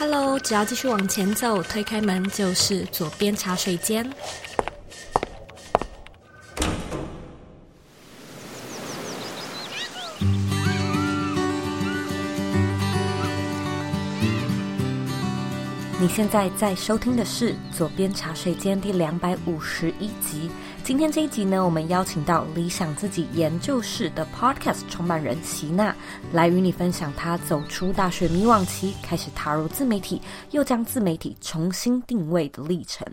Hello，只要继续往前走，推开门就是左边茶水间。你现在在收听的是左边茶水间第两百五十一集。今天这一集呢，我们邀请到理想自己研究室的 Podcast 创办人齐娜，来与你分享她走出大学迷惘期，开始踏入自媒体，又将自媒体重新定位的历程。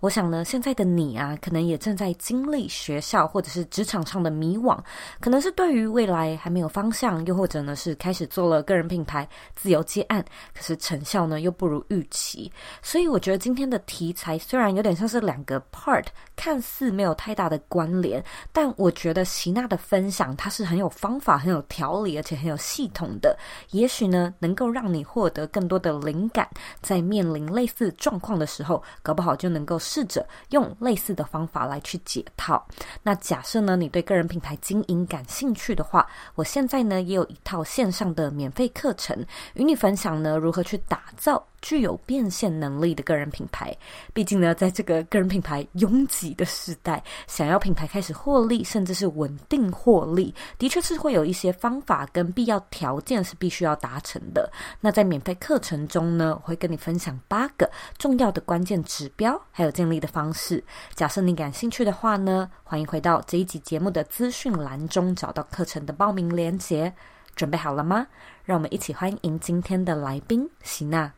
我想呢，现在的你啊，可能也正在经历学校或者是职场上的迷惘，可能是对于未来还没有方向，又或者呢是开始做了个人品牌，自由接案，可是成效呢又不如预期。所以我觉得今天的题材虽然有点像是两个 part，看似没有太大的关联，但我觉得席娜的分享，它是很有方法、很有条理，而且很有系统的。也许呢，能够让你获得更多的灵感，在面临类似状况的时候，搞不好就能够试着用类似的方法来去解套。那假设呢，你对个人品牌经营感兴趣的话，我现在呢也有一套线上的免费课程，与你分享呢如何去打造。具有变现能力的个人品牌，毕竟呢，在这个个人品牌拥挤的时代，想要品牌开始获利，甚至是稳定获利，的确是会有一些方法跟必要条件是必须要达成的。那在免费课程中呢，我会跟你分享八个重要的关键指标，还有建立的方式。假设你感兴趣的话呢，欢迎回到这一集节目的资讯栏中找到课程的报名链接。准备好了吗？让我们一起欢迎今天的来宾席娜。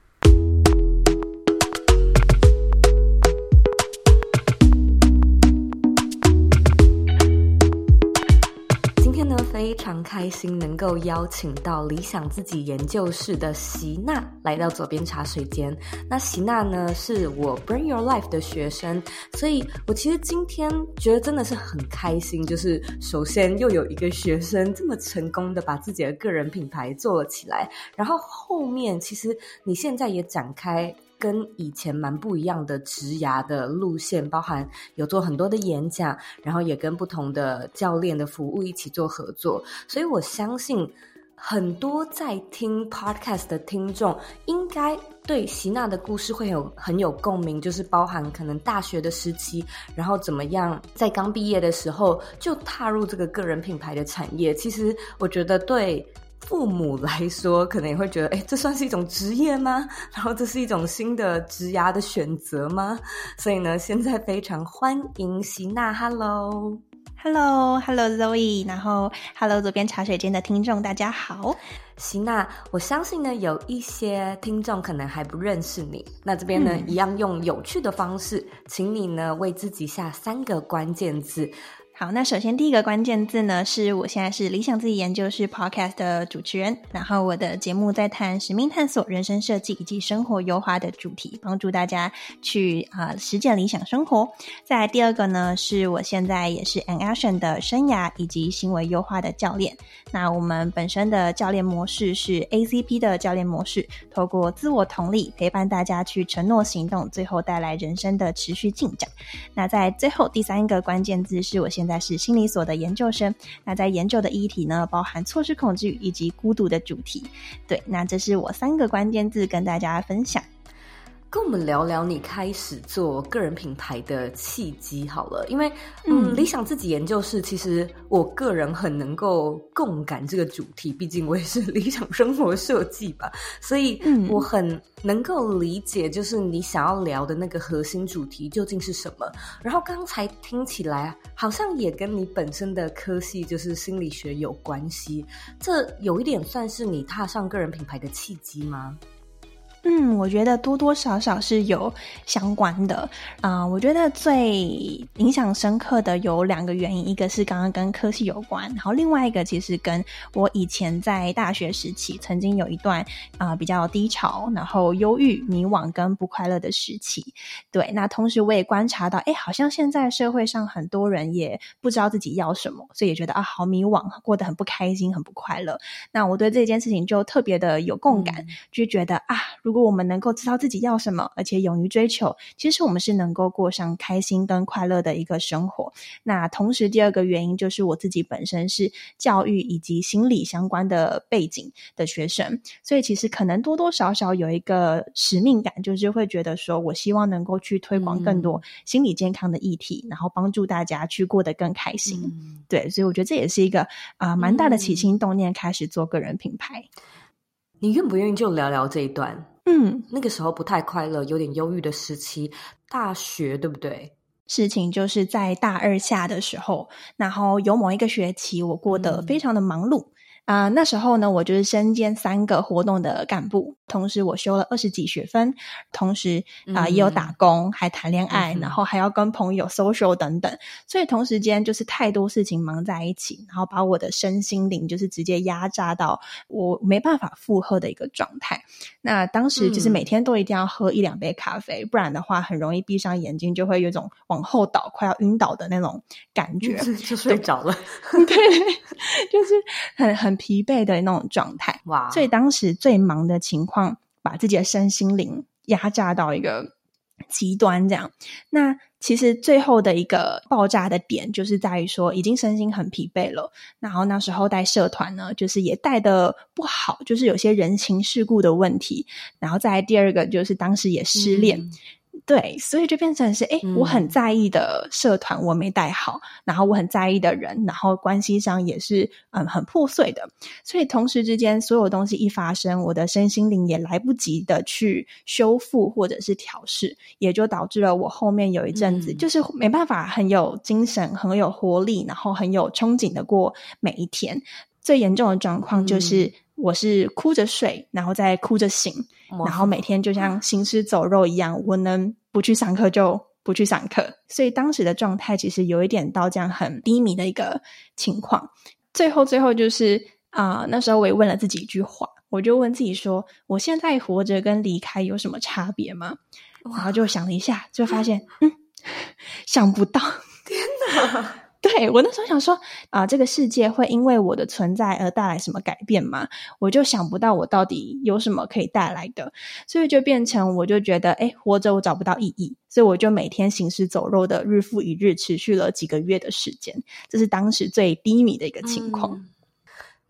非常开心能够邀请到理想自己研究室的席娜来到左边茶水间。那席娜呢，是我 Bring Your Life 的学生，所以我其实今天觉得真的是很开心，就是首先又有一个学生这么成功的把自己的个人品牌做了起来，然后后面其实你现在也展开。跟以前蛮不一样的职涯的路线，包含有做很多的演讲，然后也跟不同的教练的服务一起做合作，所以我相信很多在听 podcast 的听众，应该对席娜的故事会有很有共鸣，就是包含可能大学的时期，然后怎么样在刚毕业的时候就踏入这个个人品牌的产业。其实我觉得对。父母来说，可能也会觉得，哎，这算是一种职业吗？然后这是一种新的职涯的选择吗？所以呢，现在非常欢迎席娜，Hello，Hello，Hello，Zoe，然后 Hello，左边茶水间的听众，大家好，席娜，我相信呢，有一些听众可能还不认识你，那这边呢，嗯、一样用有趣的方式，请你呢为自己下三个关键字。好，那首先第一个关键字呢，是我现在是理想自己研究室 Podcast 的主持人，然后我的节目在谈使命探索、人生设计以及生活优化的主题，帮助大家去啊、实践理想生活。再来第二个呢，是我现在也是 An Action 的生涯以及行为优化的教练。那我们本身的教练模式是 ACP 的教练模式，透过自我同理陪伴大家去承诺行动，最后带来人生的持续进展。那在最后第三个关键字是我现。现在是心理所的研究生，那在研究的议题呢，包含错失恐惧以及孤独的主题。对，那这是我三个关键字跟大家分享。跟我们聊聊你开始做个人品牌的契机好了，因为嗯，理想自己研究室，其实我个人很能够共感这个主题，毕竟我也是理想生活设计吧，所以嗯，我很能够理解，就是你想要聊的那个核心主题究竟是什么。然后刚才听起来好像也跟你本身的科系就是心理学有关系，这有一点算是你踏上个人品牌的契机吗？嗯，我觉得多多少少是有相关的啊、呃。我觉得最影响深刻的有两个原因，一个是刚刚跟科系有关，然后另外一个其实跟我以前在大学时期曾经有一段啊、呃、比较低潮，然后忧郁、迷惘跟不快乐的时期。对，那同时我也观察到，哎，好像现在社会上很多人也不知道自己要什么，所以也觉得啊好迷惘，过得很不开心，很不快乐。那我对这件事情就特别的有共感，嗯、就觉得啊，如果我们能够知道自己要什么，而且勇于追求，其实我们是能够过上开心跟快乐的一个生活。那同时，第二个原因就是我自己本身是教育以及心理相关的背景的学生，所以其实可能多多少少有一个使命感，就是会觉得说我希望能够去推广更多心理健康的议题，嗯、然后帮助大家去过得更开心。嗯、对，所以我觉得这也是一个啊、呃、蛮大的起心动念，开始做个人品牌。你愿不愿意就聊聊这一段？嗯，那个时候不太快乐，有点忧郁的时期，大学对不对？事情就是在大二下的时候，然后有某一个学期，我过得非常的忙碌。嗯啊、呃，那时候呢，我就是身兼三个活动的干部，同时我修了二十几学分，同时啊、呃、也有打工，还谈恋爱，嗯、然后还要跟朋友 social 等等，所以同时间就是太多事情忙在一起，然后把我的身心灵就是直接压榨到我没办法负荷的一个状态。那当时就是每天都一定要喝一两杯咖啡，嗯、不然的话很容易闭上眼睛就会有一种往后倒、快要晕倒的那种感觉，就，就睡着了。对，就是很很。疲惫的那种状态，哇！所以当时最忙的情况，把自己的身心灵压榨到一个极端，这样。那其实最后的一个爆炸的点，就是在于说，已经身心很疲惫了。然后那时候带社团呢，就是也带的不好，就是有些人情世故的问题。然后再来第二个，就是当时也失恋。嗯对，所以就变成是，诶，我很在意的社团我没带好，嗯、然后我很在意的人，然后关系上也是嗯很破碎的，所以同时之间所有东西一发生，我的身心灵也来不及的去修复或者是调试，也就导致了我后面有一阵子、嗯、就是没办法很有精神、很有活力，然后很有憧憬的过每一天。最严重的状况就是。嗯我是哭着睡，然后再哭着醒，然后每天就像行尸走肉一样。我能不去上课就不去上课，所以当时的状态其实有一点到这样很低迷的一个情况。最后，最后就是啊、呃，那时候我也问了自己一句话，我就问自己说：我现在活着跟离开有什么差别吗？然后就想了一下，就发现，嗯，想不到。天哪！对，我那时候想说啊、呃，这个世界会因为我的存在而带来什么改变吗？我就想不到我到底有什么可以带来的，所以就变成我就觉得，哎，活着我找不到意义，所以我就每天行尸走肉的日复一日，持续了几个月的时间，这是当时最低迷的一个情况。嗯、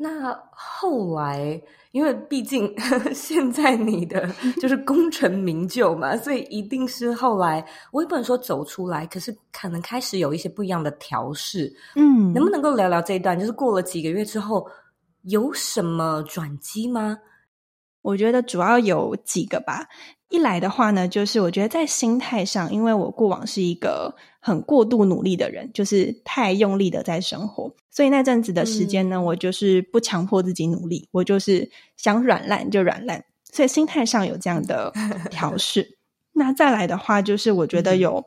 那后来。因为毕竟 现在你的就是功成名就嘛，所以一定是后来我也不能说走出来，可是可能开始有一些不一样的调试。嗯，能不能够聊聊这一段？就是过了几个月之后，有什么转机吗？我觉得主要有几个吧。一来的话呢，就是我觉得在心态上，因为我过往是一个很过度努力的人，就是太用力的在生活，所以那阵子的时间呢，嗯、我就是不强迫自己努力，我就是想软烂就软烂，所以心态上有这样的调试。那再来的话，就是我觉得有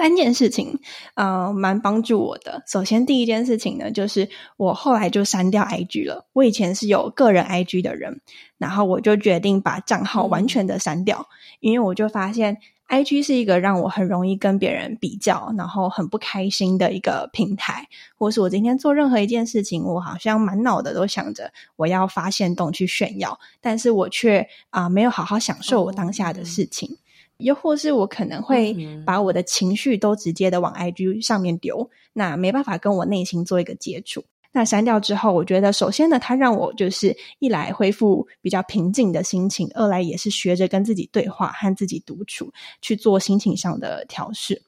三件事情，呃，蛮帮助我的。首先，第一件事情呢，就是我后来就删掉 IG 了。我以前是有个人 IG 的人。然后我就决定把账号完全的删掉，嗯、因为我就发现 IG 是一个让我很容易跟别人比较，然后很不开心的一个平台。或是我今天做任何一件事情，我好像满脑的都想着我要发现动去炫耀，但是我却啊、呃、没有好好享受我当下的事情。哦、又或是我可能会把我的情绪都直接的往 IG 上面丢，那没办法跟我内心做一个接触。那删掉之后，我觉得首先呢，它让我就是一来恢复比较平静的心情，二来也是学着跟自己对话，和自己独处，去做心情上的调试。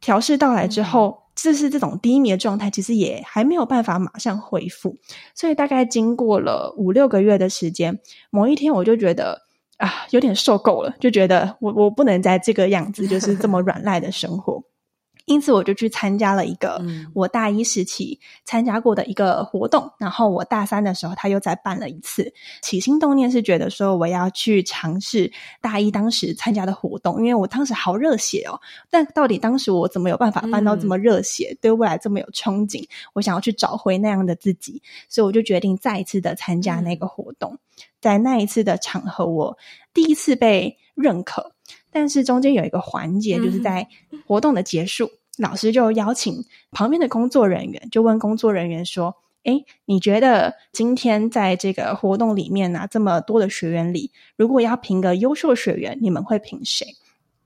调试到来之后，这、嗯、是这种低迷的状态，其实也还没有办法马上恢复。所以大概经过了五六个月的时间，某一天我就觉得啊，有点受够了，就觉得我我不能在这个样子，就是这么软烂的生活。因此，我就去参加了一个我大一时期参加过的一个活动，嗯、然后我大三的时候他又再办了一次。起心动念是觉得说我要去尝试大一当时参加的活动，因为我当时好热血哦。但到底当时我怎么有办法办到这么热血，嗯、对未来这么有憧憬？我想要去找回那样的自己，所以我就决定再一次的参加那个活动。嗯、在那一次的场合，我第一次被认可，但是中间有一个环节，就是在活动的结束。嗯老师就邀请旁边的工作人员，就问工作人员说：“哎，你觉得今天在这个活动里面呢、啊，这么多的学员里，如果要评个优秀学员，你们会评谁？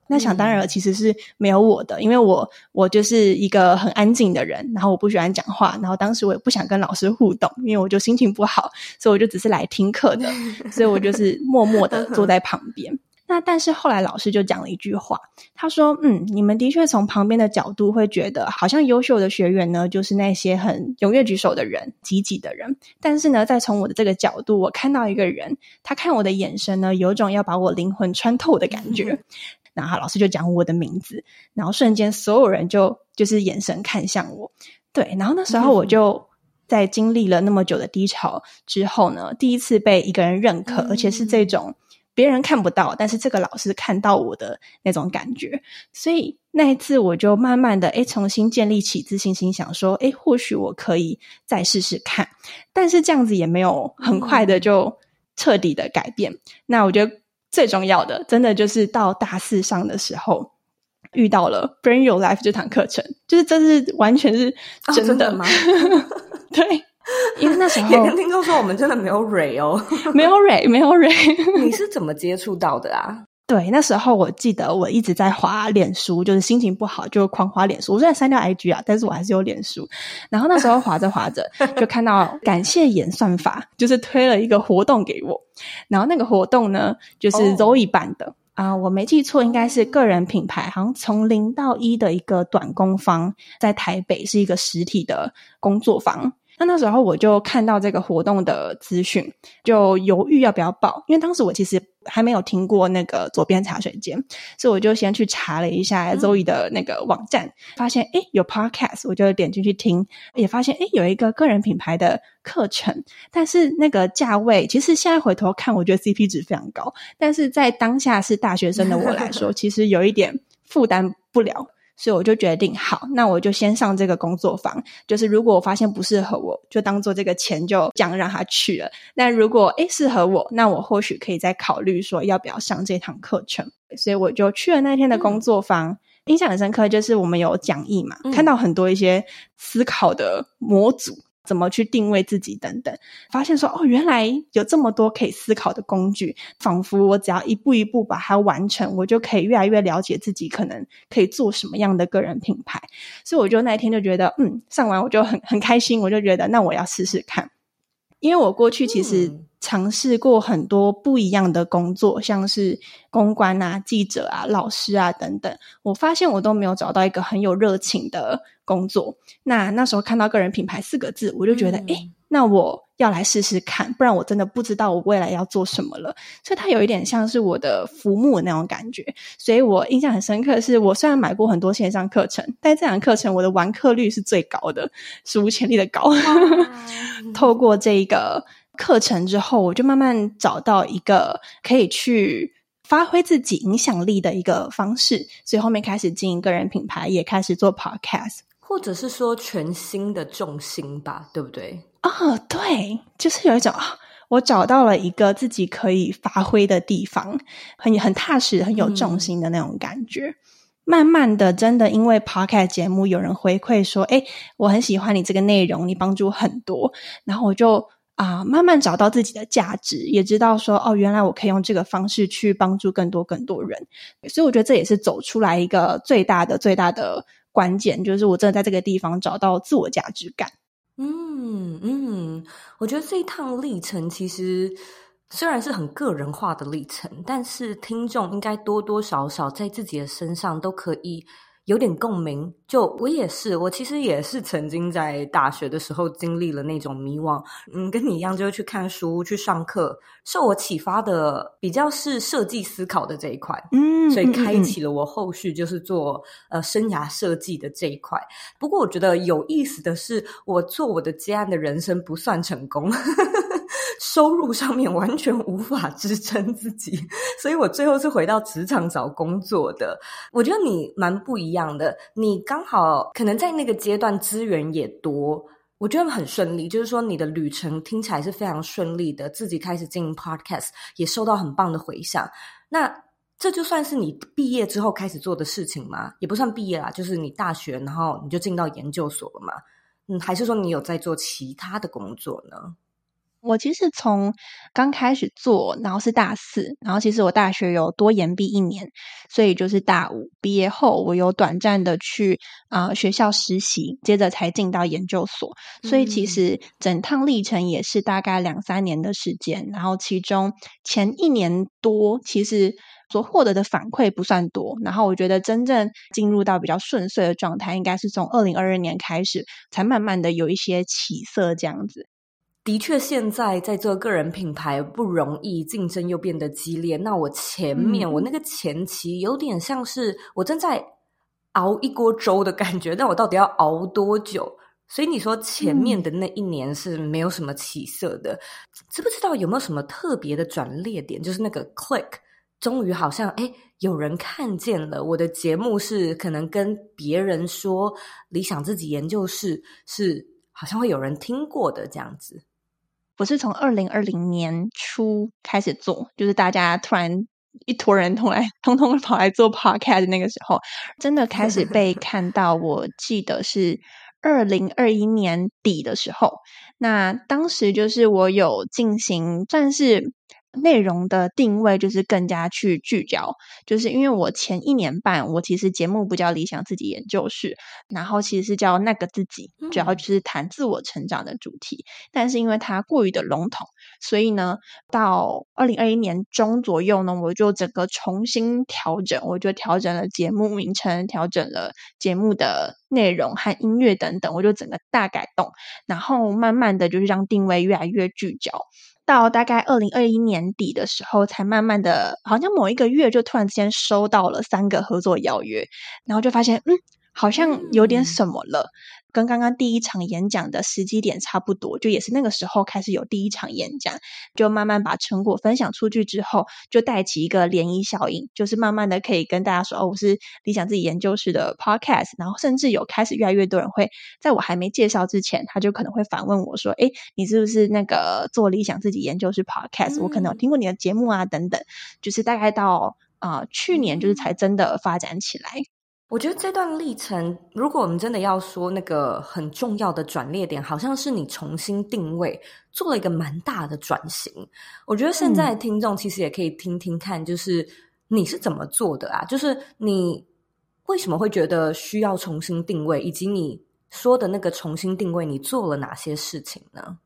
那想当然了，其实是没有我的，因为我我就是一个很安静的人，然后我不喜欢讲话，然后当时我也不想跟老师互动，因为我就心情不好，所以我就只是来听课的，所以我就是默默的坐在旁边。那但是后来老师就讲了一句话，他说：“嗯，你们的确从旁边的角度会觉得，好像优秀的学员呢，就是那些很踊跃举手的人、积极的人。但是呢，再从我的这个角度，我看到一个人，他看我的眼神呢，有种要把我灵魂穿透的感觉。”然后老师就讲我的名字，然后瞬间所有人就就是眼神看向我，对，然后那时候我就在经历了那么久的低潮之后呢，第一次被一个人认可，而且是这种别人看不到，但是这个老师看到我的那种感觉，所以那一次我就慢慢的诶重新建立起自信心，想说诶或许我可以再试试看，但是这样子也没有很快的就彻底的改变，那我觉得。最重要的，真的就是到大四上的时候遇到了 Bring Your Life 这堂课程，就是这是完全是真的，哦、真的吗？对，因为那时候也跟听众说，我们真的没有蕊哦，没有蕊，没有蕊。你是怎么接触到的啊？对，那时候我记得我一直在滑脸书，就是心情不好就狂滑脸书。我虽然删掉 IG 啊，但是我还是有脸书。然后那时候滑着滑着，就看到感谢演算法就是推了一个活动给我。然后那个活动呢，就是 Zoe 办的啊，我没记错，应该是个人品牌，好像从零到一的一个短工坊，在台北是一个实体的工作坊。那那时候我就看到这个活动的资讯，就犹豫要不要报，因为当时我其实还没有听过那个左边茶水间，所以我就先去查了一下 Zoe 的那个网站，嗯、发现诶有 Podcast，我就点进去听，也发现诶有一个个人品牌的课程，但是那个价位其实现在回头看，我觉得 CP 值非常高，但是在当下是大学生的我来说，其实有一点负担不了。所以我就决定，好，那我就先上这个工作坊。就是如果我发现不适合我，就当做这个钱就这样让他去了。那如果诶适合我，那我或许可以再考虑说要不要上这堂课程。所以我就去了那天的工作坊，嗯、印象很深刻，就是我们有讲义嘛，嗯、看到很多一些思考的模组。怎么去定位自己等等，发现说哦，原来有这么多可以思考的工具，仿佛我只要一步一步把它完成，我就可以越来越了解自己可能可以做什么样的个人品牌。所以我就那一天就觉得，嗯，上完我就很很开心，我就觉得那我要试试看，因为我过去其实尝试过很多不一样的工作，像是公关啊、记者啊、老师啊等等，我发现我都没有找到一个很有热情的。工作，那那时候看到个人品牌四个字，我就觉得，哎、嗯、那我要来试试看，不然我真的不知道我未来要做什么了。所以它有一点像是我的浮木那种感觉，所以我印象很深刻。是我虽然买过很多线上课程，但这堂课程我的完课率是最高的，史无前例的高。透过这一个课程之后，我就慢慢找到一个可以去。发挥自己影响力的一个方式，所以后面开始经营个人品牌，也开始做 podcast，或者是说全新的重心吧，对不对？哦，对，就是有一种啊，我找到了一个自己可以发挥的地方，很很踏实、很有重心的那种感觉。嗯、慢慢的，真的因为 podcast 节目有人回馈说，哎，我很喜欢你这个内容，你帮助很多，然后我就。啊、呃，慢慢找到自己的价值，也知道说哦，原来我可以用这个方式去帮助更多更多人，所以我觉得这也是走出来一个最大的最大的关键，就是我真的在这个地方找到自我价值感。嗯嗯，我觉得这一趟历程其实虽然是很个人化的历程，但是听众应该多多少少在自己的身上都可以。有点共鸣，就我也是，我其实也是曾经在大学的时候经历了那种迷惘，嗯，跟你一样，就去看书、去上课，受我启发的比较是设计思考的这一块，嗯，所以开启了我后续就是做呃生涯设计的这一块。不过我觉得有意思的是，我做我的接案的人生不算成功。收入上面完全无法支撑自己，所以我最后是回到职场找工作的。我觉得你蛮不一样的，你刚好可能在那个阶段资源也多，我觉得很顺利。就是说你的旅程听起来是非常顺利的，自己开始经营 Podcast 也收到很棒的回响。那这就算是你毕业之后开始做的事情吗？也不算毕业啦，就是你大学然后你就进到研究所了嘛。嗯，还是说你有在做其他的工作呢？我其实从刚开始做，然后是大四，然后其实我大学有多延毕一年，所以就是大五毕业后，我有短暂的去啊、呃、学校实习，接着才进到研究所，所以其实整趟历程也是大概两三年的时间，然后其中前一年多其实所获得的反馈不算多，然后我觉得真正进入到比较顺遂的状态，应该是从二零二二年开始，才慢慢的有一些起色这样子。的确，现在在做个人品牌不容易，竞争又变得激烈。那我前面、嗯、我那个前期有点像是我正在熬一锅粥的感觉，但我到底要熬多久？所以你说前面的那一年是没有什么起色的，嗯、知不知道有没有什么特别的转捩点？就是那个 click，终于好像哎有人看见了我的节目，是可能跟别人说理想自己研究室是好像会有人听过的这样子。我是从二零二零年初开始做，就是大家突然一坨人通来，通通跑来做 podcast 那个时候，真的开始被 看到。我记得是二零二一年底的时候，那当时就是我有进行算是。内容的定位就是更加去聚焦，就是因为我前一年半，我其实节目不叫理想自己研究室，然后其实是叫那个自己，主要就是谈自我成长的主题。但是因为它过于的笼统，所以呢，到二零二一年中左右呢，我就整个重新调整，我就调整了节目名称，调整了节目的内容和音乐等等，我就整个大改动，然后慢慢的就是让定位越来越聚焦。到大概二零二一年底的时候，才慢慢的，好像某一个月就突然之间收到了三个合作邀约，然后就发现，嗯，好像有点什么了。跟刚刚第一场演讲的时机点差不多，就也是那个时候开始有第一场演讲，就慢慢把成果分享出去之后，就带起一个涟漪效应，就是慢慢的可以跟大家说，哦，我是理想自己研究室的 podcast，然后甚至有开始越来越多人会在我还没介绍之前，他就可能会反问我说，哎，你是不是那个做理想自己研究室 podcast？我可能有听过你的节目啊，等等，就是大概到啊、呃、去年，就是才真的发展起来。我觉得这段历程，如果我们真的要说那个很重要的转捩点，好像是你重新定位，做了一个蛮大的转型。我觉得现在听众其实也可以听听看，就是你是怎么做的啊？就是你为什么会觉得需要重新定位，以及你说的那个重新定位，你做了哪些事情呢？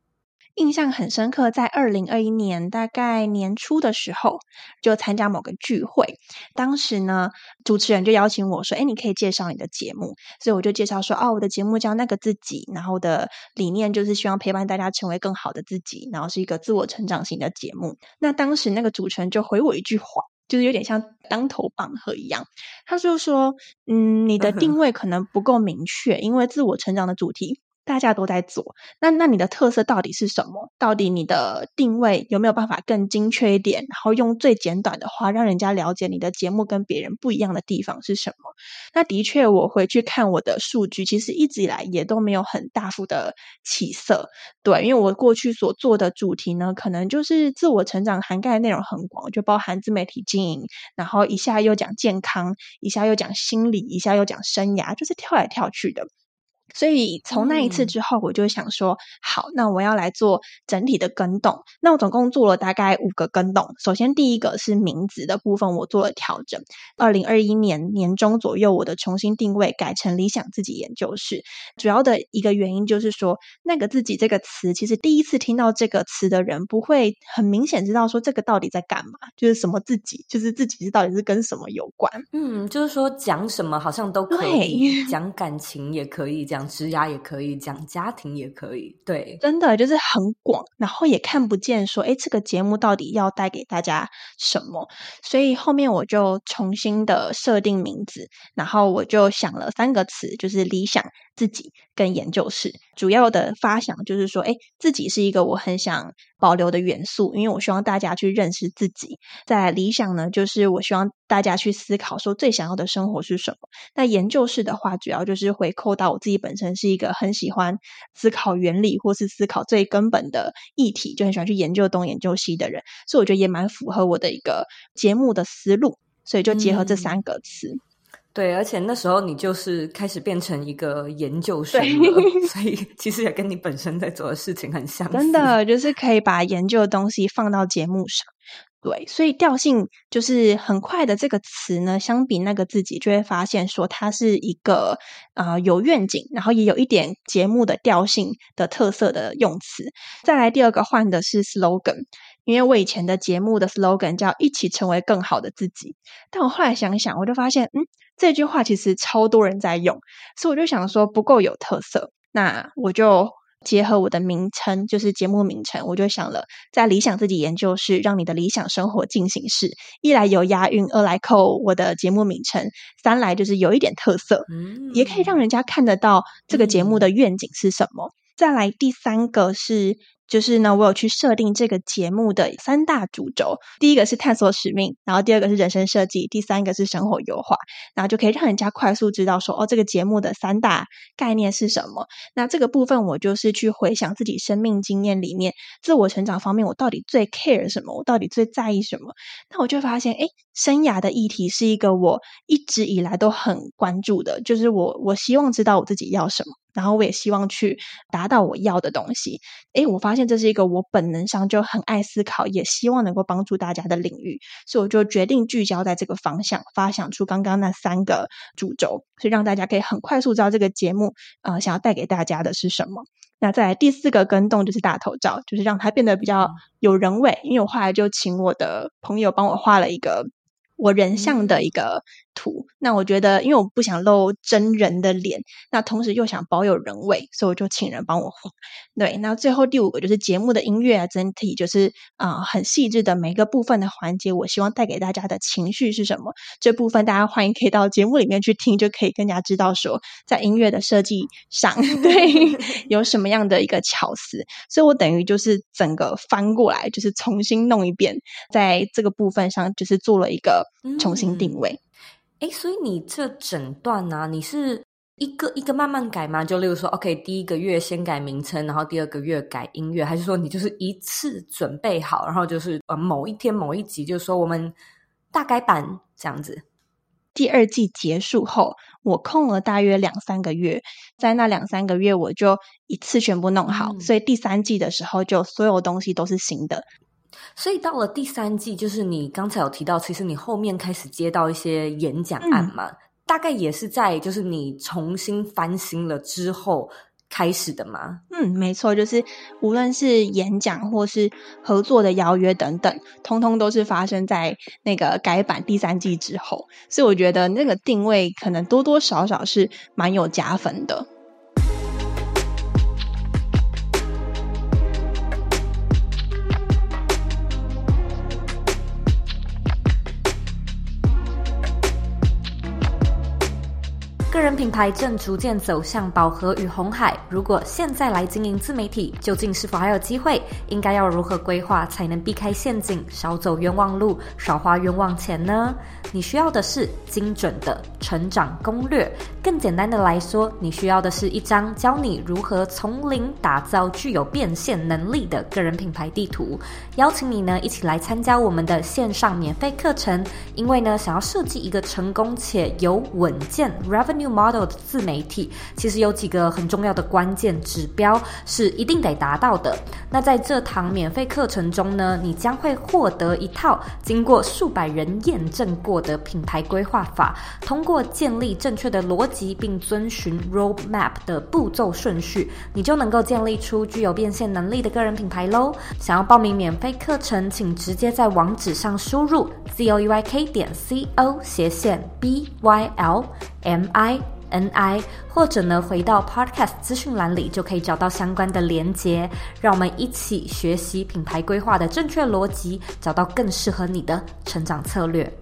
印象很深刻，在二零二一年大概年初的时候，就参加某个聚会。当时呢，主持人就邀请我说：“哎，你可以介绍你的节目。”所以我就介绍说：“哦，我的节目叫那个自己，然后的理念就是希望陪伴大家成为更好的自己，然后是一个自我成长型的节目。”那当时那个主持人就回我一句话，就是有点像当头棒喝一样，他就说：“嗯，你的定位可能不够明确，因为自我成长的主题。”大家都在做，那那你的特色到底是什么？到底你的定位有没有办法更精确一点？然后用最简短的话，让人家了解你的节目跟别人不一样的地方是什么？那的确，我回去看我的数据，其实一直以来也都没有很大幅的起色。对，因为我过去所做的主题呢，可能就是自我成长，涵盖的内容很广，就包含自媒体经营，然后一下又讲健康，一下又讲心理，一下又讲生涯，就是跳来跳去的。所以从那一次之后，我就想说，嗯、好，那我要来做整体的更动。那我总共做了大概五个更动。首先，第一个是名字的部分，我做了调整。二零二一年年中左右，我的重新定位改成理想自己研究室。主要的一个原因就是说，那个自己这个词，其实第一次听到这个词的人，不会很明显知道说这个到底在干嘛，就是什么自己，就是自己是到底是跟什么有关。嗯，就是说讲什么好像都可以，讲感情也可以这样。讲职涯也可以，讲家庭也可以，对，真的就是很广，然后也看不见说，诶，这个节目到底要带给大家什么？所以后面我就重新的设定名字，然后我就想了三个词，就是理想。自己跟研究室主要的发想就是说，诶，自己是一个我很想保留的元素，因为我希望大家去认识自己。在理想呢，就是我希望大家去思考说最想要的生活是什么。那研究室的话，主要就是回扣到我自己本身是一个很喜欢思考原理或是思考最根本的议题，就很喜欢去研究东研究西的人，所以我觉得也蛮符合我的一个节目的思路，所以就结合这三个词。嗯对，而且那时候你就是开始变成一个研究生了，所以其实也跟你本身在做的事情很像。真的，就是可以把研究的东西放到节目上。对，所以调性就是很快的这个词呢，相比那个自己，就会发现说它是一个呃有愿景，然后也有一点节目的调性的特色的用词。再来第二个换的是 slogan，因为我以前的节目的 slogan 叫“一起成为更好的自己”，但我后来想想，我就发现，嗯，这句话其实超多人在用，所以我就想说不够有特色，那我就。结合我的名称，就是节目名称，我就想了，在理想自己研究室，让你的理想生活进行式。一来有押韵，二来扣我的节目名称，三来就是有一点特色，嗯，也可以让人家看得到这个节目的愿景是什么。嗯，再来第三个是。就是呢，我有去设定这个节目的三大主轴，第一个是探索使命，然后第二个是人生设计，第三个是生活优化，然后就可以让人家快速知道说，哦，这个节目的三大概念是什么。那这个部分我就是去回想自己生命经验里面，自我成长方面，我到底最 care 什么，我到底最在意什么？那我就发现，诶，生涯的议题是一个我一直以来都很关注的，就是我我希望知道我自己要什么。然后我也希望去达到我要的东西。诶，我发现这是一个我本能上就很爱思考，也希望能够帮助大家的领域，所以我就决定聚焦在这个方向，发想出刚刚那三个主轴，所以让大家可以很快速知道这个节目呃想要带给大家的是什么。那再来第四个跟动就是大头照，就是让它变得比较有人味，因为我后来就请我的朋友帮我画了一个我人像的一个。图，那我觉得，因为我不想露真人的脸，那同时又想保有人味，所以我就请人帮我画。对，那最后第五个就是节目的音乐啊，整体就是啊、呃、很细致的每个部分的环节，我希望带给大家的情绪是什么？这部分大家欢迎可以到节目里面去听，就可以更加知道说在音乐的设计上，对 有什么样的一个巧思。所以我等于就是整个翻过来，就是重新弄一遍，在这个部分上就是做了一个重新定位。嗯诶，所以你这整段呢、啊，你是一个一个慢慢改吗？就例如说，OK，第一个月先改名称，然后第二个月改音乐，还是说你就是一次准备好，然后就是呃某一天某一集，就是说我们大改版这样子？第二季结束后，我空了大约两三个月，在那两三个月我就一次全部弄好，嗯、所以第三季的时候就所有东西都是新的。所以到了第三季，就是你刚才有提到，其实你后面开始接到一些演讲案嘛，嗯、大概也是在就是你重新翻新了之后开始的吗？嗯，没错，就是无论是演讲或是合作的邀约等等，通通都是发生在那个改版第三季之后，所以我觉得那个定位可能多多少少是蛮有加分的。品牌正逐渐走向饱和与红海。如果现在来经营自媒体，究竟是否还有机会？应该要如何规划才能避开陷阱，少走冤枉路，少花冤枉钱呢？你需要的是精准的成长攻略。更简单的来说，你需要的是一张教你如何从零打造具有变现能力的个人品牌地图。邀请你呢一起来参加我们的线上免费课程。因为呢，想要设计一个成功且有稳健 revenue。model 的自媒体其实有几个很重要的关键指标是一定得达到的。那在这堂免费课程中呢，你将会获得一套经过数百人验证过的品牌规划法，通过建立正确的逻辑并遵循 roadmap 的步骤顺序，你就能够建立出具有变现能力的个人品牌喽。想要报名免费课程，请直接在网址上输入 z o e y k 点 c o 斜线 b y l m i。N I，或者呢，回到 Podcast 资讯栏里就可以找到相关的连接。让我们一起学习品牌规划的正确逻辑，找到更适合你的成长策略。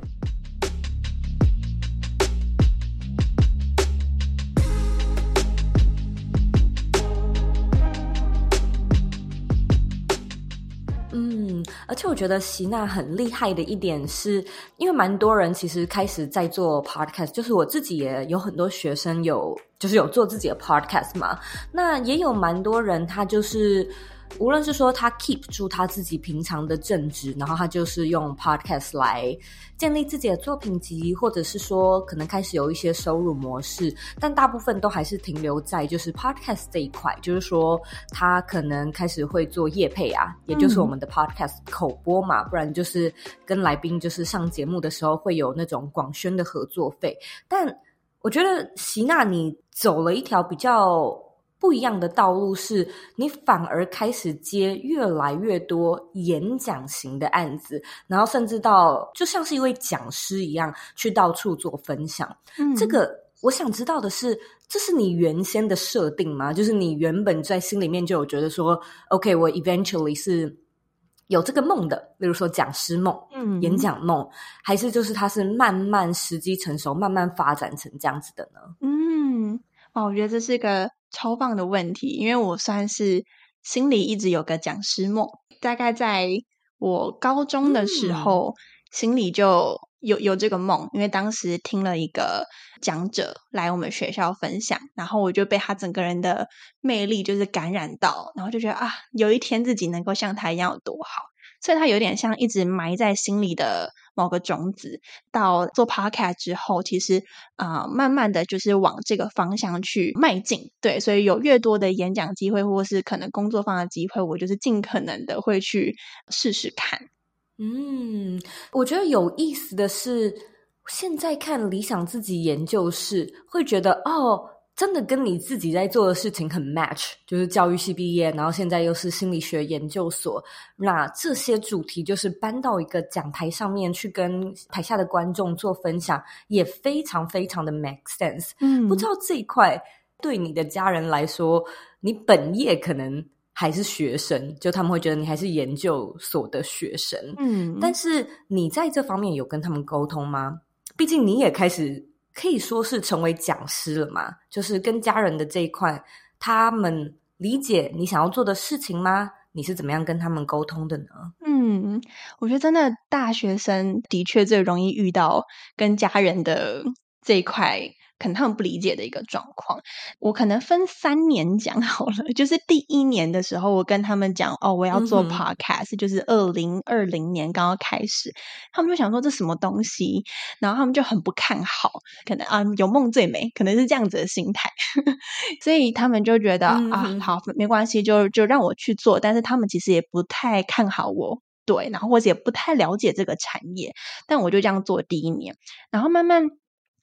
而且我觉得席娜很厉害的一点是，因为蛮多人其实开始在做 podcast，就是我自己也有很多学生有，就是有做自己的 podcast 嘛。那也有蛮多人他就是无论是说他 keep 住他自己平常的正职，然后他就是用 podcast 来建立自己的作品集，或者是说可能开始有一些收入模式，但大部分都还是停留在就是 podcast 这一块，就是说他可能开始会做业配啊，也就是我们的 podcast 口播嘛，不然就是跟来宾就是上节目的时候会有那种广宣的合作费。但我觉得席娜你走了一条比较。不一样的道路是，你反而开始接越来越多演讲型的案子，然后甚至到就像是一位讲师一样，去到处做分享。嗯，这个我想知道的是，这是你原先的设定吗？就是你原本在心里面就有觉得说，OK，我 eventually 是有这个梦的，例如说讲师梦、嗯，演讲梦，还是就是它是慢慢时机成熟，慢慢发展成这样子的呢？嗯，哦，我觉得这是一个。超棒的问题，因为我算是心里一直有个讲师梦。大概在我高中的时候，嗯、心里就有有这个梦，因为当时听了一个讲者来我们学校分享，然后我就被他整个人的魅力就是感染到，然后就觉得啊，有一天自己能够像他一样有多好。所以他有点像一直埋在心里的某个种子，到做 podcast 之后，其实啊、慢慢的就是往这个方向去迈进。对，所以有越多的演讲机会，或是可能工作方的机会，我就是尽可能的会去试试看。嗯，我觉得有意思的是，现在看理想自己研究室，会觉得哦。真的跟你自己在做的事情很 match，就是教育系毕业，然后现在又是心理学研究所，那这些主题就是搬到一个讲台上面去跟台下的观众做分享，也非常非常的 make sense。嗯，不知道这一块对你的家人来说，你本业可能还是学生，就他们会觉得你还是研究所的学生。嗯，但是你在这方面有跟他们沟通吗？毕竟你也开始。可以说是成为讲师了吗？就是跟家人的这一块，他们理解你想要做的事情吗？你是怎么样跟他们沟通的呢？嗯，我觉得真的大学生的确最容易遇到跟家人的这一块。可能他们不理解的一个状况，我可能分三年讲 好了。就是第一年的时候，我跟他们讲哦，我要做 podcast，嗯，就是二零二零年刚刚开始，他们就想说这什么东西，然后他们就很不看好，可能啊有梦最美，可能是这样子的心态，所以他们就觉得啊好没关系，就就让我去做。但是他们其实也不太看好我，对，然后或者也不太了解这个产业，但我就这样做第一年，然后慢慢。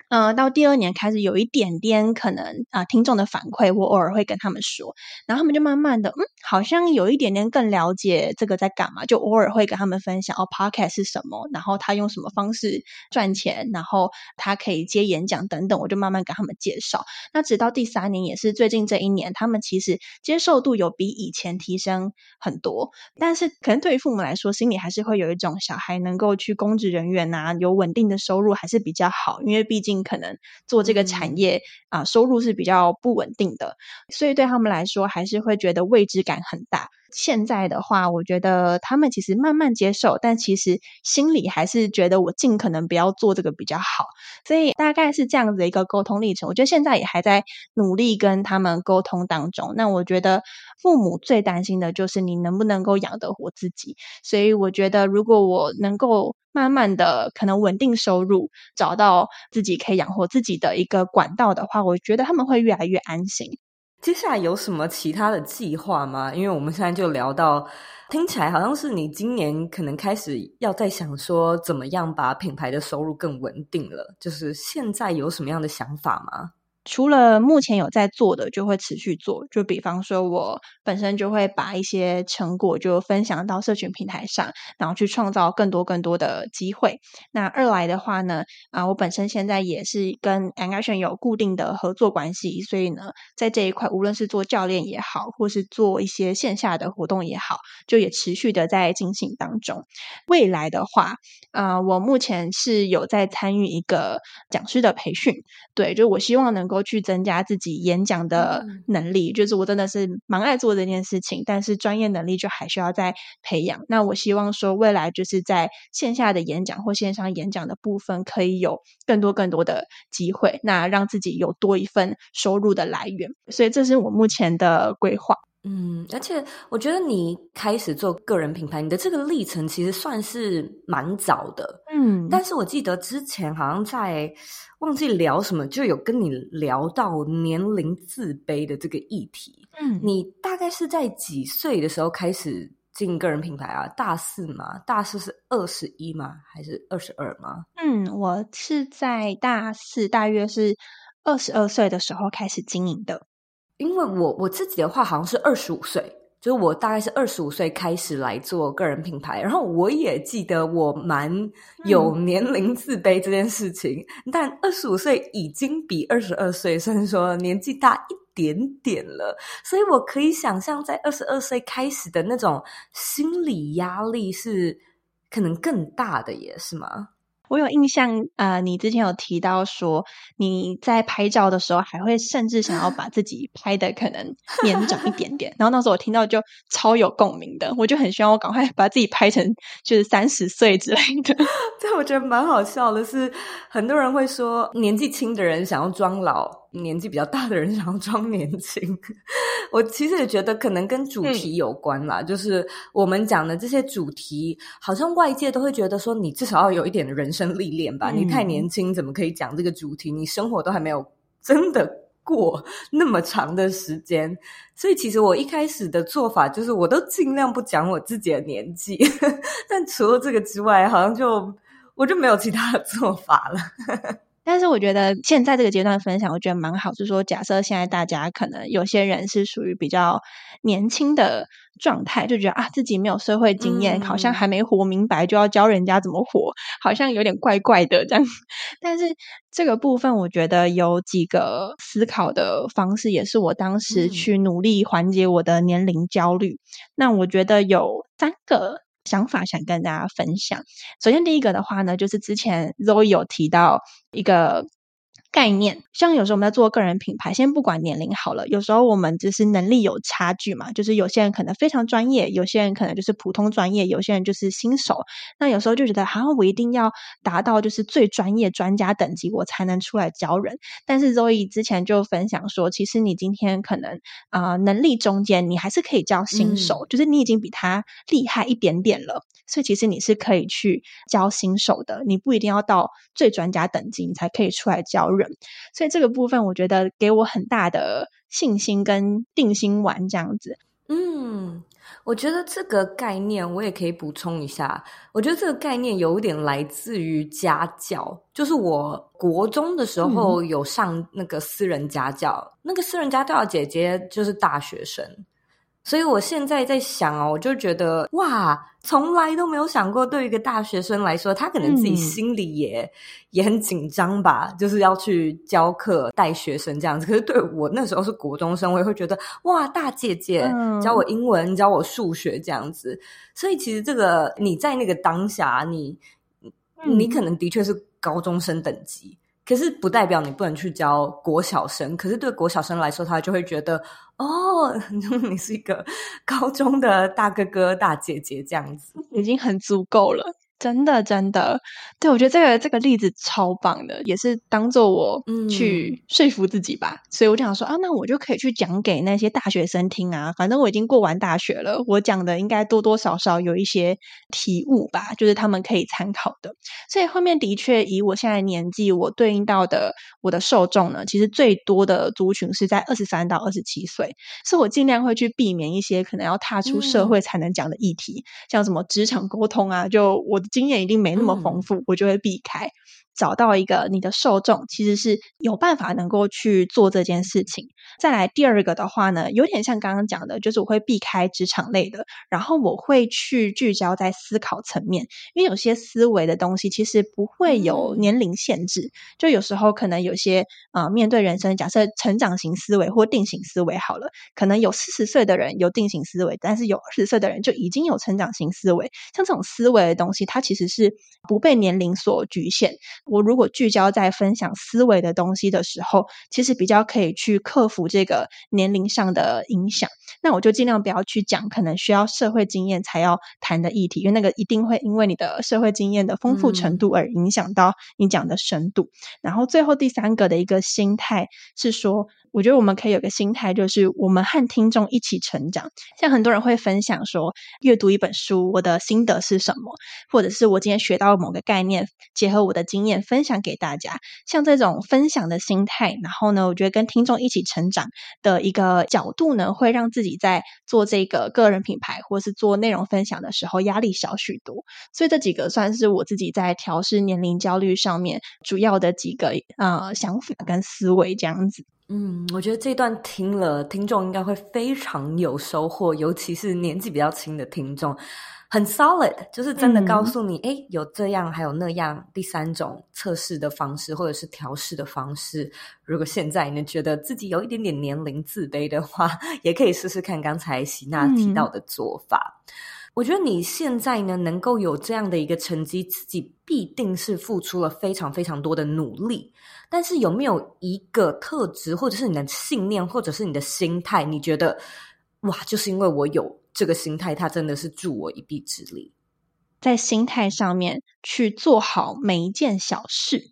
呃，到第二年开始有一点点可能啊、听众的反馈，我偶尔会跟他们说，然后他们就慢慢的，嗯，好像有一点点更了解这个在干嘛，就偶尔会跟他们分享哦，Podcast 是什么，然后他用什么方式赚钱，然后他可以接演讲等等，我就慢慢跟他们介绍。那直到第三年，也是最近这一年，他们其实接受度有比以前提升很多，但是可能对于父母来说，心里还是会有一种小孩能够去公职人员啊，有稳定的收入还是比较好，因为毕竟。可能做这个产业啊、呃，收入是比较不稳定的，所以对他们来说还是会觉得未知感很大。现在的话，我觉得他们其实慢慢接受，但其实心里还是觉得我尽可能不要做这个比较好。所以大概是这样子的一个沟通历程。我觉得现在也还在努力跟他们沟通当中。那我觉得父母最担心的就是你能不能够养得活自己。所以我觉得如果我能够慢慢的可能稳定收入，找到自己可以养活自己的一个管道的话，我觉得他们会越来越安心。接下来有什么其他的计划吗？因为我们现在就聊到，听起来好像是你今年可能开始要在想说，怎么样把品牌的收入更稳定了。就是现在有什么样的想法吗？除了目前有在做的，就会持续做。就比方说，我本身就会把一些成果就分享到社群平台上，然后去创造更多更多的机会。那二来的话呢，啊，我本身现在也是跟 Engaction 有固定的合作关系，所以呢，在这一块，无论是做教练也好，或是做一些线下的活动也好，就也持续的在进行当中。未来的话，啊，我目前是有在参与一个讲师的培训，对，就我希望能够。多去增加自己演讲的能力，嗯，就是我真的是蛮爱做这件事情，但是专业能力就还需要再培养。那我希望说，未来就是在线下的演讲或线上演讲的部分，可以有更多更多的机会，那让自己有多一份收入的来源。所以这是我目前的规划。嗯，而且我觉得你开始做个人品牌，你的这个历程其实算是蛮早的。嗯，但是我记得之前好像在忘记聊什么，就有跟你聊到年龄自卑的这个议题。嗯，你大概是在几岁的时候开始进个人品牌啊？大四吗？大四是二十一吗？还是二十二吗？嗯，我是在大四，大约是二十二岁的时候开始经营的。因为我我自己的话好像是二十五岁，就是我大概是二十五岁开始来做个人品牌，然后我也记得我蛮有年龄自卑这件事情，嗯、但二十五岁已经比二十二岁甚至说年纪大一点点了，所以我可以想象在二十二岁开始的那种心理压力是可能更大的，也是吗？我有印象，啊，你之前有提到说你在拍照的时候，还会甚至想要把自己拍的可能年长一点点。然后那时候我听到就超有共鸣的，我就很希望我赶快 把自己拍成就是三十岁之类的。对，我觉得蛮好笑的是，很多人会说年纪轻的人想要装老。年纪比较大的人想要装年轻，我其实也觉得可能跟主题有关啦。嗯、就是我们讲的这些主题，好像外界都会觉得说，你至少要有一点的人生历练吧。嗯、你太年轻，怎么可以讲这个主题？你生活都还没有真的过那么长的时间。所以，其实我一开始的做法就是，我都尽量不讲我自己的年纪。但除了这个之外，好像就我就没有其他的做法了。但是我觉得现在这个阶段分享，我觉得蛮好。就是说，假设现在大家可能有些人是属于比较年轻的状态，就觉得啊，自己没有社会经验，嗯、好像还没活明白，就要教人家怎么活，好像有点怪怪的这样。但是这个部分，我觉得有几个思考的方式，也是我当时去努力缓解我的年龄焦虑。嗯、那我觉得有三个。想法想跟大家分享。首先，第一个的话呢，就是之前 Zoe 有提到一个。概念，像有时候我们在做个人品牌，先不管年龄好了，有时候我们只是能力有差距嘛，就是有些人可能非常专业，有些人可能就是普通专业，有些人就是新手。那有时候就觉得，好像我一定要达到就是最专业专家等级，我才能出来教人。但是 Zoe 之前就分享说，其实你今天可能啊、呃、能力中间，你还是可以教新手，嗯、就是你已经比他厉害一点点了，所以其实你是可以去教新手的，你不一定要到最专家等级，你才可以出来教人。所以这个部分，我觉得给我很大的信心跟定心丸这样子。嗯，我觉得这个概念我也可以补充一下。我觉得这个概念有点来自于家教，就是我国中的时候有上那个私人家教，嗯、那个私人家教的姐姐就是大学生。所以我现在在想哦，我就觉得哇，从来都没有想过，对于一个大学生来说，他可能自己心里也、嗯、也很紧张吧，就是要去教课带学生这样子。可是对我那时候是国中生，我也会觉得哇，大姐姐教我英文，教我数学这样子。所以其实这个你在那个当下，你你可能的确是高中生等级。可是不代表你不能去教国小生，可是对国小生来说，他就会觉得哦，你是一个高中的大哥哥、大姐姐这样子，已经很足够了。真的，真的，对，我觉得这个这个例子超棒的，也是当做我去说服自己吧。嗯、所以我就想说啊，那我就可以去讲给那些大学生听啊。反正我已经过完大学了，我讲的应该多多少少有一些体悟吧，就是他们可以参考的。所以后面的确以我现在年纪，我对应到的我的受众呢，其实最多的族群是在二十三到二十七岁，所以我尽量会去避免一些可能要踏出社会才能讲的议题，嗯、像什么职场沟通啊，就我。经验一定没那么丰富，嗯、我就会避开。找到一个你的受众，其实是有办法能够去做这件事情。再来第二个的话呢，有点像刚刚讲的，就是我会避开职场类的，然后我会去聚焦在思考层面，因为有些思维的东西其实不会有年龄限制。嗯、就有时候可能有些啊、呃，面对人生，假设成长型思维或定型思维好了，可能有四十岁的人有定型思维，但是有二十岁的人就已经有成长型思维。像这种思维的东西，它其实是不被年龄所局限。我如果聚焦在分享思维的东西的时候，其实比较可以去克服这个年龄上的影响。那我就尽量不要去讲可能需要社会经验才要谈的议题，因为那个一定会因为你的社会经验的丰富程度而影响到你讲的深度。嗯、然后最后第三个的一个心态是说，我觉得我们可以有个心态，就是我们和听众一起成长。像很多人会分享说，阅读一本书，我的心得是什么，或者是我今天学到了某个概念，结合我的经验分享给大家。像这种分享的心态，然后呢，我觉得跟听众一起成长的一个角度呢，会让自己在做这个个人品牌或是做内容分享的时候压力小许多。所以这几个算是我自己在调试年龄焦虑上面主要的几个呃想法跟思维这样子。嗯，我觉得这段听了，听众应该会非常有收获，尤其是年纪比较轻的听众，很 solid，就是真的告诉你，哎、嗯，有这样，还有那样，第三种测试的方式，或者是调试的方式。如果现在你觉得自己有一点点年龄自卑的话，也可以试试看刚才喜娜提到的做法。嗯、我觉得你现在呢，能够有这样的一个成绩，自己必定是付出了非常非常多的努力。但是有没有一个特质，或者是你的信念，或者是你的心态？你觉得哇，就是因为我有这个心态，它真的是助我一臂之力。在心态上面去做好每一件小事，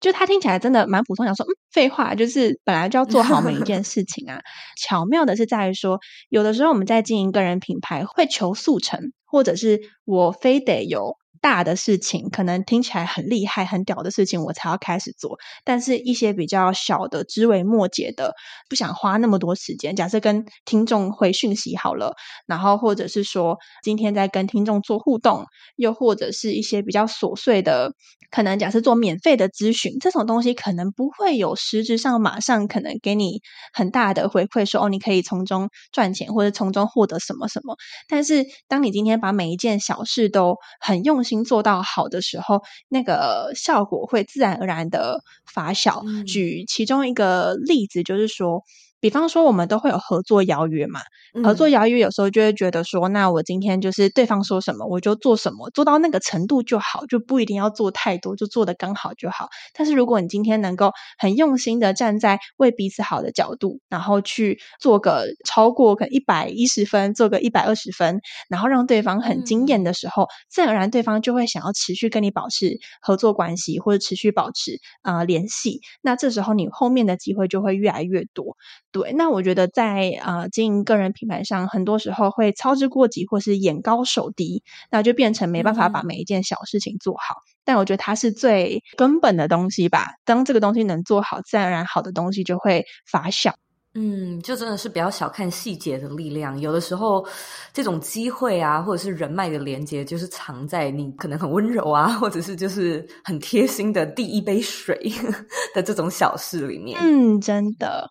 就他听起来真的蛮普通。想说，嗯，废话，就是本来就要做好每一件事情啊。巧妙的是在于说，有的时候我们在经营个人品牌，会求速成，或者是我非得有。大的事情可能听起来很厉害、很屌的事情，我才要开始做。但是，一些比较小的、枝微末节的，不想花那么多时间。假设跟听众回讯息好了，然后或者是说今天在跟听众做互动，又或者是一些比较琐碎的，可能假设做免费的咨询，这种东西可能不会有实质上马上可能给你很大的回馈，说哦，你可以从中赚钱或者从中获得什么什么。但是，当你今天把每一件小事都很用心做到好的时候，那个效果会自然而然的发酵。嗯、举其中一个例子，就是说。比方说，我们都会有合作邀约嘛。合作邀约有时候就会觉得说，那我今天就是对方说什么，我就做什么，做到那个程度就好，就不一定要做太多，就做的刚好就好。但是如果你今天能够很用心的站在为彼此好的角度，然后去做个超过可能一百一十分，做个一百二十分，然后让对方很惊艳的时候，自然而然对方就会想要持续跟你保持合作关系，或者持续保持呃联系。那这时候你后面的机会就会越来越多。对，那我觉得在呃经营个人品牌上，很多时候会操之过急，或是眼高手低，那就变成没办法把每一件小事情做好。嗯、但我觉得它是最根本的东西吧。当这个东西能做好，自然而然好的东西就会发酵。嗯，就真的是不要小看细节的力量。有的时候，这种机会啊，或者是人脉的连接，就是藏在你可能很温柔啊，或者是就是很贴心的第一杯水 的这种小事里面。嗯，真的。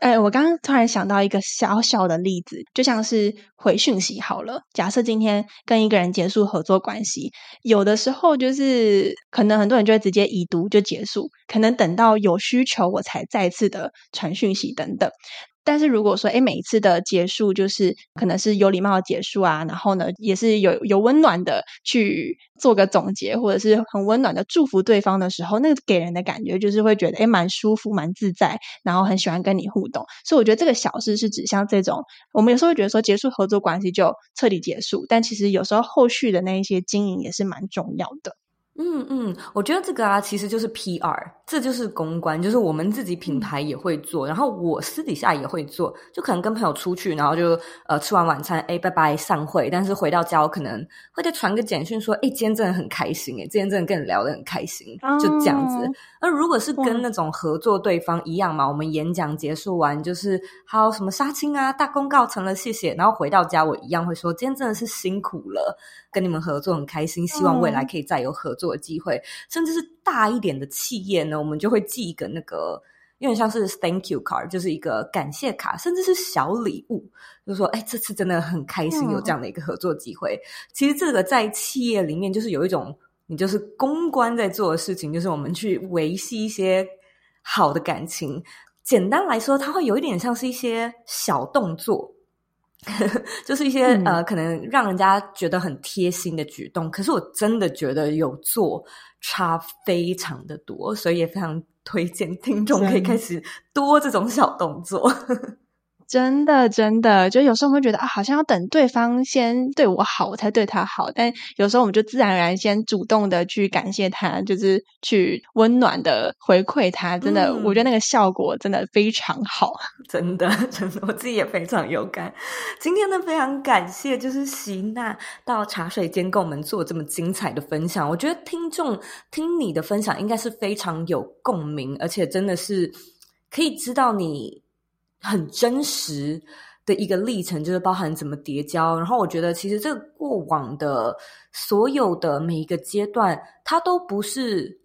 哎，我刚刚突然想到一个小小的例子，就像是回讯息好了。假设今天跟一个人结束合作关系，有的时候就是可能很多人就会直接已读就结束，可能等到有需求我才再次的传讯息等等。但是如果说，诶，每一次的结束就是可能是有礼貌的结束啊，然后呢，也是有有温暖的去做个总结，或者是很温暖的祝福对方的时候，那个给人的感觉就是会觉得，诶，蛮舒服、蛮自在，然后很喜欢跟你互动。所以我觉得这个小事是指像这种，我们有时候会觉得说结束合作关系就彻底结束，但其实有时候后续的那一些经营也是蛮重要的。嗯嗯，我觉得这个啊，其实就是 PR，这就是公关，就是我们自己品牌也会做，然后我私底下也会做，就可能跟朋友出去，然后就呃吃完晚餐，哎拜拜散会，但是回到家我可能会再传个简讯说，哎今天真的很开心，哎今天真的跟你聊得很开心，就这样子。而如果是跟那种合作对方一样嘛，我们演讲结束完就是还有什么杀青啊、大功告成了，谢谢，然后回到家我一样会说，今天真的是辛苦了。跟你们合作很开心，希望未来可以再有合作的机会。嗯、甚至是大一点的企业呢，我们就会寄一个那个，有点像是 Thank you card，就是一个感谢卡，甚至是小礼物，就说哎，这次真的很开心有这样的一个合作机会。嗯、其实这个在企业里面就是有一种，你就是公关在做的事情，就是我们去维系一些好的感情。简单来说，它会有一点像是一些小动作。就是一些、嗯、呃，可能让人家觉得很贴心的举动，可是我真的觉得有做差非常的多，所以也非常推荐听众可以开始多这种小动作。真的，真的，就有时候我们会觉得啊，好像要等对方先对我好，我才对他好。但有时候我们就自然而然先主动的去感谢他，就是去温暖的回馈他。真的，嗯、我觉得那个效果真的非常好。真的，真的，我自己也非常有感。今天呢，非常感谢，就是席娜到茶水间跟我们做这么精彩的分享。我觉得听众听你的分享应该是非常有共鸣，而且真的是可以知道你。很真实的一个历程，就是包含怎么叠交。然后我觉得，其实这个过往的所有的每一个阶段，它都不是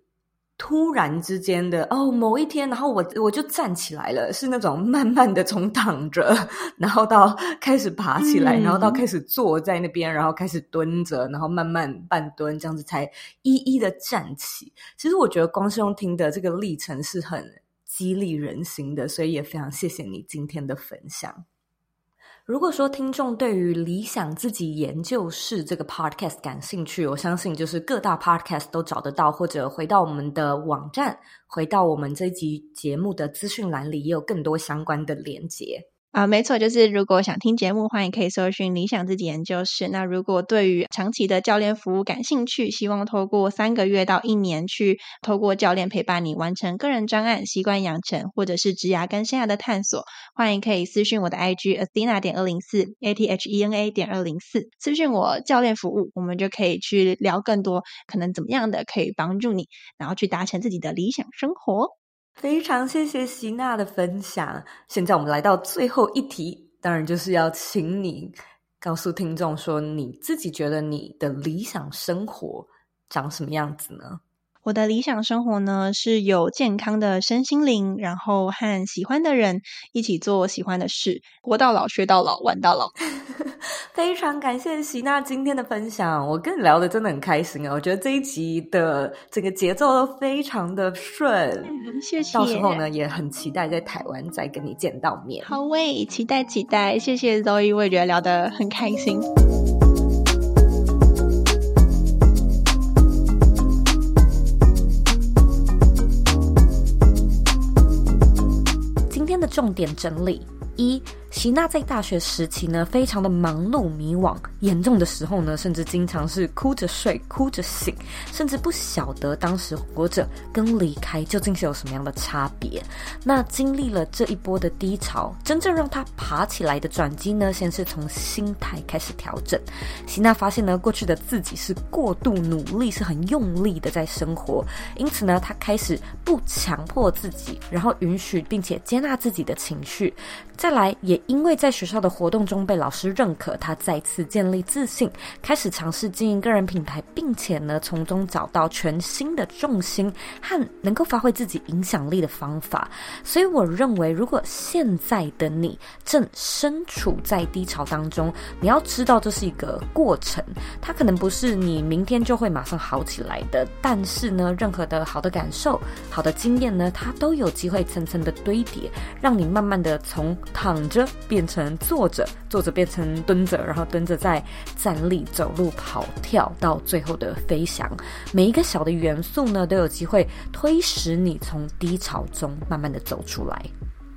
突然之间的哦，某一天，然后我我就站起来了，是那种慢慢的从躺着，然后到开始爬起来，嗯、然后到开始坐在那边，然后开始蹲着，然后慢慢半蹲，这样子才一一的站起。其实我觉得，光是用听的这个历程是很。激励人心的，所以也非常谢谢你今天的分享。如果说听众对于理想自己研究室这个 podcast 感兴趣，我相信就是各大 podcast 都找得到，或者回到我们的网站，回到我们这一集节目的资讯栏里，也有更多相关的连接。啊，没错，就是如果想听节目，欢迎可以搜寻理想自己研究室。那如果对于长期的教练服务感兴趣，希望透过三个月到一年去透过教练陪伴你完成个人专案、习惯养成，或者是职涯跟生涯的探索，欢迎可以私讯我的 IG Athena 点二零四 A T H E N A 点二零四，私讯我教练服务，我们就可以去聊更多可能怎么样的可以帮助你，然后去达成自己的理想生活。非常谢谢希娜的分享。现在我们来到最后一题，当然就是要请你告诉听众说，你自己觉得你的理想生活长什么样子呢？我的理想生活呢，是有健康的身心灵，然后和喜欢的人一起做喜欢的事，活到老学到老玩到老。非常感谢席娜今天的分享，我跟你聊得真的很开心啊！我觉得这一集的整个节奏都非常的顺，嗯，谢谢。到时候呢，也很期待在台湾再跟你见到面。好喂，期待期待，谢谢 Zoe，我也觉得聊得很开心。重点整理一。席娜在大学时期呢，非常的忙碌迷惘，严重的时候呢，甚至经常是哭着睡，哭着醒，甚至不晓得当时活着跟离开究竟是有什么样的差别。那经历了这一波的低潮，真正让她爬起来的转机呢，先是从心态开始调整。席娜发现呢，过去的自己是过度努力，是很用力的在生活，因此呢，她开始不强迫自己，然后允许并且接纳自己的情绪。再来也。因为在学校的活动中被老师认可，他再次建立自信，开始尝试经营个人品牌，并且呢，从中找到全新的重心和能够发挥自己影响力的方法。所以，我认为，如果现在的你正身处在低潮当中，你要知道这是一个过程，它可能不是你明天就会马上好起来的。但是呢，任何的好的感受、好的经验呢，它都有机会层层的堆叠，让你慢慢的从躺着。变成坐着，坐着变成蹲着，然后蹲着再站立、走路、跑跳，到最后的飞翔。每一个小的元素呢，都有机会推使你从低潮中慢慢的走出来。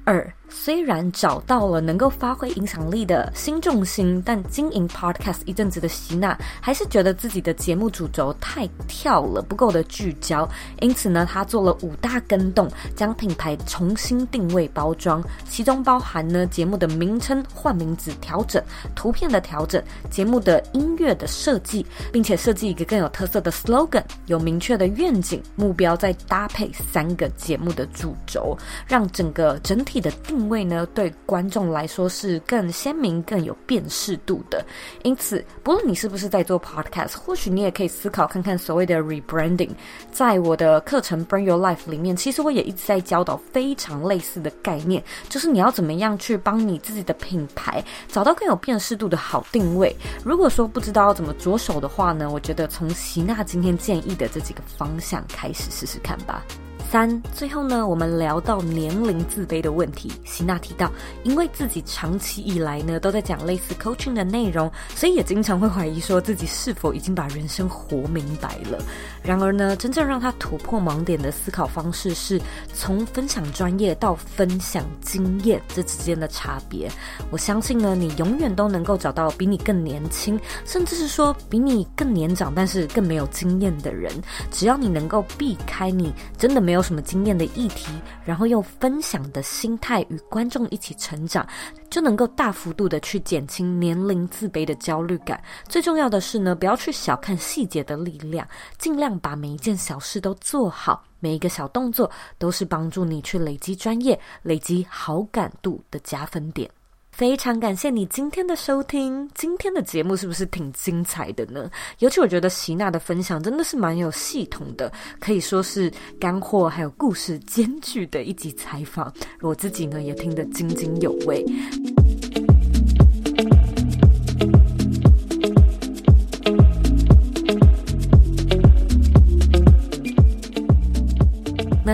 二。虽然找到了能够发挥影响力的新重心，但经营 Podcast 一阵子的希娜还是觉得自己的节目主轴太跳了，不够的聚焦。因此呢，她做了五大更动，将品牌重新定位包装，其中包含呢节目的名称换名字调整、图片的调整、节目的音乐的设计，并且设计一个更有特色的 slogan，有明确的愿景目标，再搭配三个节目的主轴，让整个整体的定。定位呢，对观众来说是更鲜明、更有辨识度的。因此，不论你是不是在做 podcast，或许你也可以思考看看所谓的 rebranding。在我的课程《Bring Your Life》里面，其实我也一直在教导非常类似的概念，就是你要怎么样去帮你自己的品牌找到更有辨识度的好定位。如果说不知道要怎么着手的话呢，我觉得从席娜今天建议的这几个方向开始试试看吧。三，最后呢，我们聊到年龄自卑的问题。希娜提到，因为自己长期以来呢都在讲类似 coaching 的内容，所以也经常会怀疑说自己是否已经把人生活明白了。然而呢，真正让他突破盲点的思考方式是从分享专业到分享经验这之间的差别。我相信呢，你永远都能够找到比你更年轻，甚至是说比你更年长，但是更没有经验的人。只要你能够避开你真的没有什么经验的议题，然后用分享的心态与观众一起成长，就能够大幅度的去减轻年龄自卑的焦虑感。最重要的是呢，不要去小看细节的力量，尽量。把每一件小事都做好，每一个小动作都是帮助你去累积专业、累积好感度的加分点。非常感谢你今天的收听，今天的节目是不是挺精彩的呢？尤其我觉得席娜的分享真的是蛮有系统的，可以说是干货还有故事兼具的一集采访，我自己呢也听得津津有味。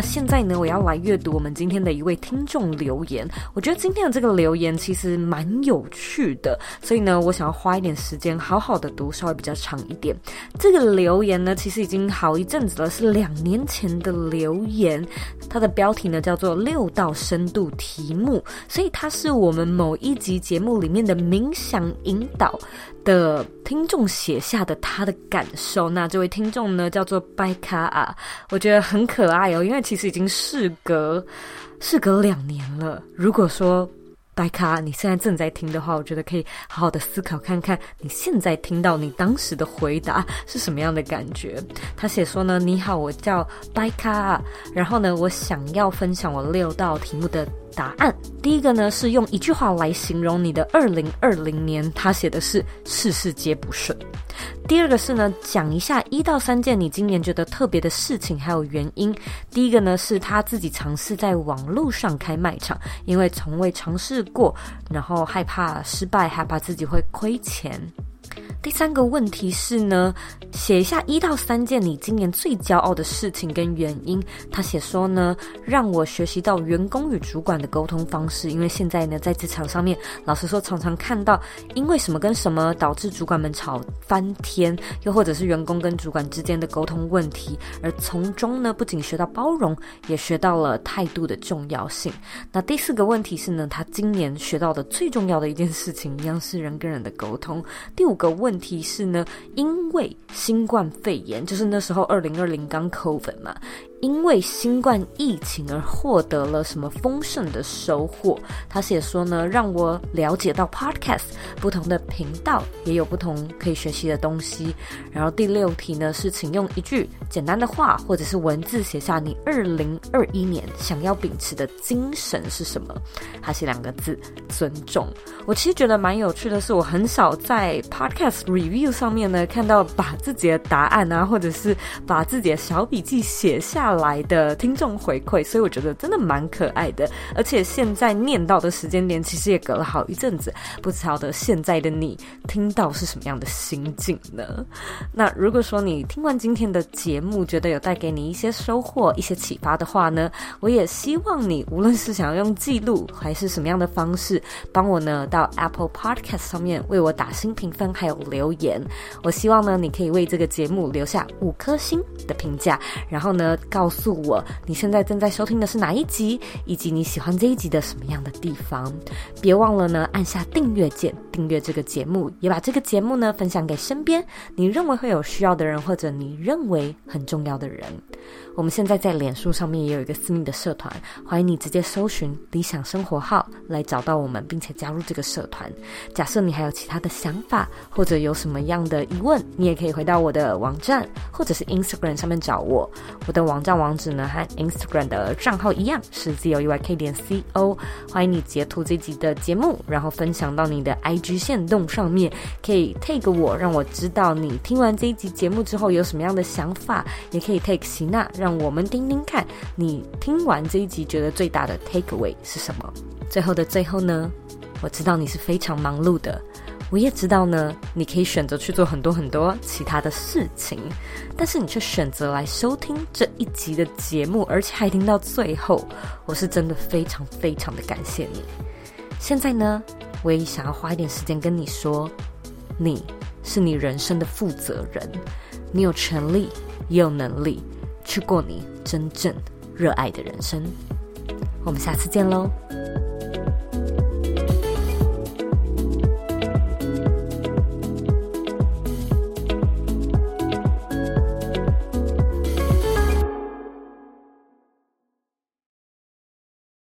现在呢，我要来阅读我们今天的一位听众留言。我觉得今天的这个留言其实蛮有趣的，所以呢，我想要花一点时间好好的读，稍微比较长一点。这个留言呢，其实已经好一阵子了，是两年前的留言。它的标题呢叫做“六道深度题目”，所以它是我们某一集节目里面的冥想引导的听众写下的他的感受。那这位听众呢叫做拜卡啊，我觉得很可爱哦，因为其其实已经事隔事隔两年了。如果说白卡你现在正在听的话，我觉得可以好好的思考看看，你现在听到你当时的回答是什么样的感觉。他写说呢：“你好，我叫白卡，然后呢，我想要分享我六道题目的。”答案第一个呢，是用一句话来形容你的二零二零年，他写的是事事皆不顺。第二个是呢，讲一下一到三件你今年觉得特别的事情还有原因。第一个呢，是他自己尝试在网络上开卖场，因为从未尝试过，然后害怕失败，害怕自己会亏钱。第三个问题是呢，写一下一到三件你今年最骄傲的事情跟原因。他写说呢，让我学习到员工与主管的沟通方式，因为现在呢，在职场上面，老实说，常常看到因为什么跟什么导致主管们吵翻天，又或者是员工跟主管之间的沟通问题，而从中呢，不仅学到包容，也学到了态度的重要性。那第四个问题是呢，他今年学到的最重要的一件事情，一样是人跟人的沟通。第五个问。题是呢，因为新冠肺炎，就是那时候二零二零刚 COVID 嘛。因为新冠疫情而获得了什么丰盛的收获？他写说呢，让我了解到 Podcast 不同的频道也有不同可以学习的东西。然后第六题呢是，请用一句简单的话或者是文字写下你二零二一年想要秉持的精神是什么？他写两个字：尊重。我其实觉得蛮有趣的是，我很少在 Podcast review 上面呢看到把自己的答案啊，或者是把自己的小笔记写下来的听众回馈，所以我觉得真的蛮可爱的。而且现在念到的时间点，其实也隔了好一阵子，不晓得现在的你听到是什么样的心境呢？那如果说你听完今天的节目，觉得有带给你一些收获、一些启发的话呢，我也希望你无论是想要用记录还是什么样的方式，帮我呢到 Apple Podcast 上面为我打新评分，还有留言。我希望呢你可以为这个节目留下五颗星的评价，然后呢告。告诉我你现在正在收听的是哪一集，以及你喜欢这一集的什么样的地方。别忘了呢，按下订阅键，订阅这个节目，也把这个节目呢分享给身边你认为会有需要的人，或者你认为很重要的人。我们现在在脸书上面也有一个私密的社团，欢迎你直接搜寻“理想生活号”来找到我们，并且加入这个社团。假设你还有其他的想法，或者有什么样的疑问，你也可以回到我的网站或者是 Instagram 上面找我。我的网站网址呢和 Instagram 的账号一样是 zoyk 点 co。欢迎你截图这集的节目，然后分享到你的 IG 线动上面，可以 take 我，让我知道你听完这一集节目之后有什么样的想法，也可以 tag 希娜。让我们听听看，你听完这一集觉得最大的 takeaway 是什么？最后的最后呢，我知道你是非常忙碌的，我也知道呢，你可以选择去做很多很多其他的事情，但是你却选择来收听这一集的节目，而且还听到最后，我是真的非常非常的感谢你。现在呢，我也想要花一点时间跟你说，你是你人生的负责人，你有权利也有能力去过你真正热爱的人生。我们下次见喽。